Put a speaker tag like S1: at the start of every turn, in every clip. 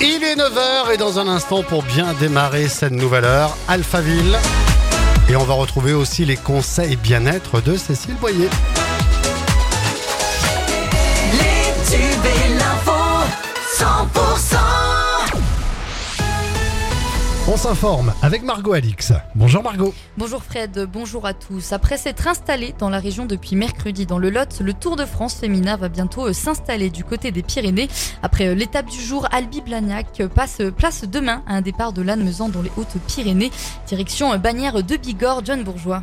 S1: Il est 9h et dans un instant pour bien démarrer cette nouvelle heure, Alphaville. Et on va retrouver aussi les conseils bien-être de Cécile Boyer. S'informe avec Margot Alix. Bonjour Margot.
S2: Bonjour Fred, bonjour à tous. Après s'être installé dans la région depuis mercredi dans le Lot, le Tour de France féminin va bientôt euh, s'installer du côté des Pyrénées. Après euh, l'étape du jour, Albi Blagnac passe euh, place demain à un départ de Lannemezan dans les Hautes-Pyrénées. Direction bannière de Bigorre, John Bourgeois.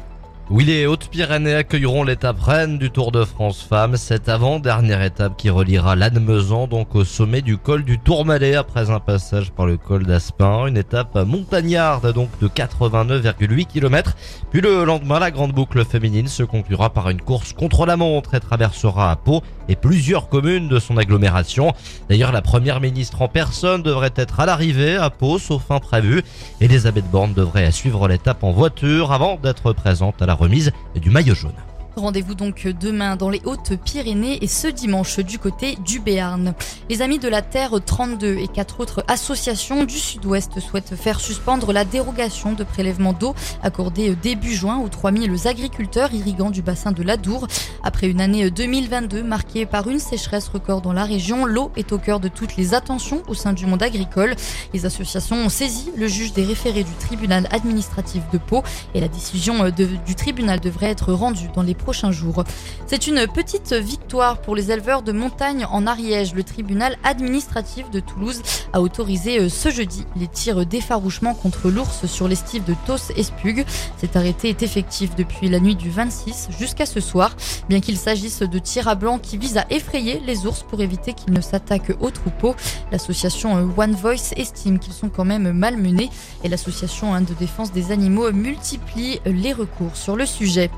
S3: Oui, les Hautes-Pyrénées accueilleront l'étape reine du Tour de France Femmes, cette avant-dernière étape qui reliera Lannemezan donc au sommet du col du Tourmalet après un passage par le col d'Aspin, une étape montagnarde donc de 89,8 km. Puis le lendemain, la grande boucle féminine se conclura par une course contre la montre et traversera à Pau et plusieurs communes de son agglomération. D'ailleurs, la première ministre en personne devrait être à l'arrivée à Pau, sauf imprévu. Elisabeth Borne devrait suivre l'étape en voiture avant d'être présente à la remise du maillot jaune.
S2: Rendez-vous donc demain dans les Hautes-Pyrénées et ce dimanche du côté du Béarn. Les Amis de la Terre 32 et quatre autres associations du Sud-Ouest souhaitent faire suspendre la dérogation de prélèvement d'eau accordée début juin aux 3000 agriculteurs irrigants du bassin de l'Adour. Après une année 2022 marquée par une sécheresse record dans la région, l'eau est au cœur de toutes les attentions au sein du monde agricole. Les associations ont saisi le juge des référés du tribunal administratif de Pau et la décision du tribunal devrait être rendue dans les prochains jours. C'est une petite victoire pour les éleveurs de montagne en Ariège. Le tribunal administratif de Toulouse a autorisé euh, ce jeudi les tirs d'effarouchement contre l'ours sur l'estive de Tos Espug. Cet arrêté est effectif depuis la nuit du 26 jusqu'à ce soir, bien qu'il s'agisse de tirs à blanc qui visent à effrayer les ours pour éviter qu'ils ne s'attaquent aux troupeaux. L'association euh, One Voice estime qu'ils sont quand même malmenés et l'association hein, de défense des animaux multiplie euh, les recours sur le sujet.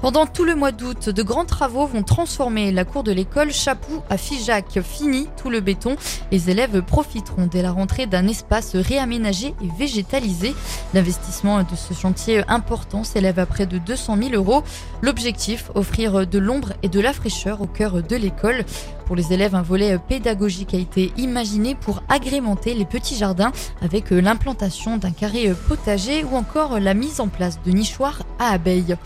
S2: Pendant tout le mois d'août, de grands travaux vont transformer la cour de l'école Chapou à Figeac. Fini tout le béton. Les élèves profiteront dès la rentrée d'un espace réaménagé et végétalisé. L'investissement de ce chantier important s'élève à près de 200 000 euros. L'objectif, offrir de l'ombre et de la fraîcheur au cœur de l'école. Pour les élèves, un volet pédagogique a été imaginé pour agrémenter les petits jardins avec l'implantation d'un carré potager ou encore la mise en place de nichoirs à abeilles.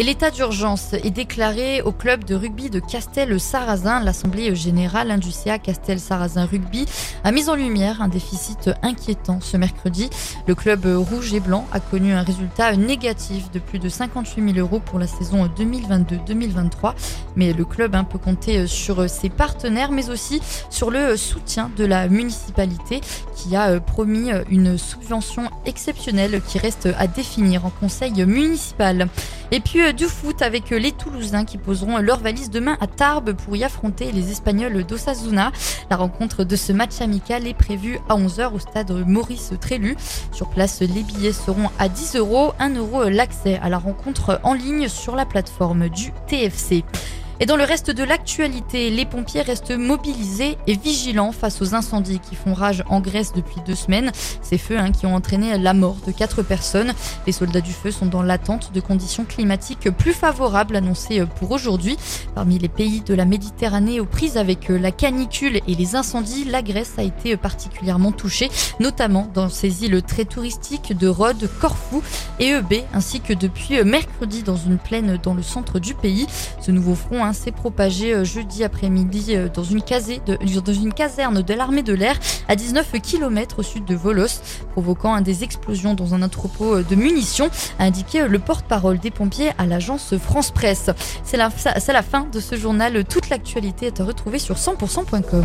S2: Et l'état d'urgence est déclaré au club de rugby de Castel-Sarrazin. L'Assemblée générale du CA Castel-Sarrazin Rugby a mis en lumière un déficit inquiétant ce mercredi. Le club rouge et blanc a connu un résultat négatif de plus de 58 000 euros pour la saison 2022-2023. Mais le club hein, peut compter sur ses partenaires, mais aussi sur le soutien de la municipalité qui a promis une subvention exceptionnelle qui reste à définir en conseil municipal. Et puis euh, du foot avec euh, les Toulousains qui poseront leur valise demain à Tarbes pour y affronter les Espagnols d'Osasuna. La rencontre de ce match amical est prévue à 11h au stade Maurice Trélu. Sur place, les billets seront à 10 euros, 1 euro l'accès à la rencontre en ligne sur la plateforme du TFC. Et dans le reste de l'actualité, les pompiers restent mobilisés et vigilants face aux incendies qui font rage en Grèce depuis deux semaines. Ces feux hein, qui ont entraîné la mort de quatre personnes. Les soldats du feu sont dans l'attente de conditions climatiques plus favorables annoncées pour aujourd'hui. Parmi les pays de la Méditerranée aux prises avec la canicule et les incendies, la Grèce a été particulièrement touchée, notamment dans ses îles très touristiques de Rhodes, Corfou et Eubée, ainsi que depuis mercredi dans une plaine dans le centre du pays. Ce nouveau front hein, s'est propagé euh, jeudi après-midi euh, dans une, caserne de l'armée de l'air à 19 km au sud de Volos, provoquant des explosions dans un entrepôt euh, de munitions, a indiqué le porte-parole des pompiers à l'agence France Presse. C'est la, la fin de ce journal. Toute l'actualité est à retrouver sur 100%.com.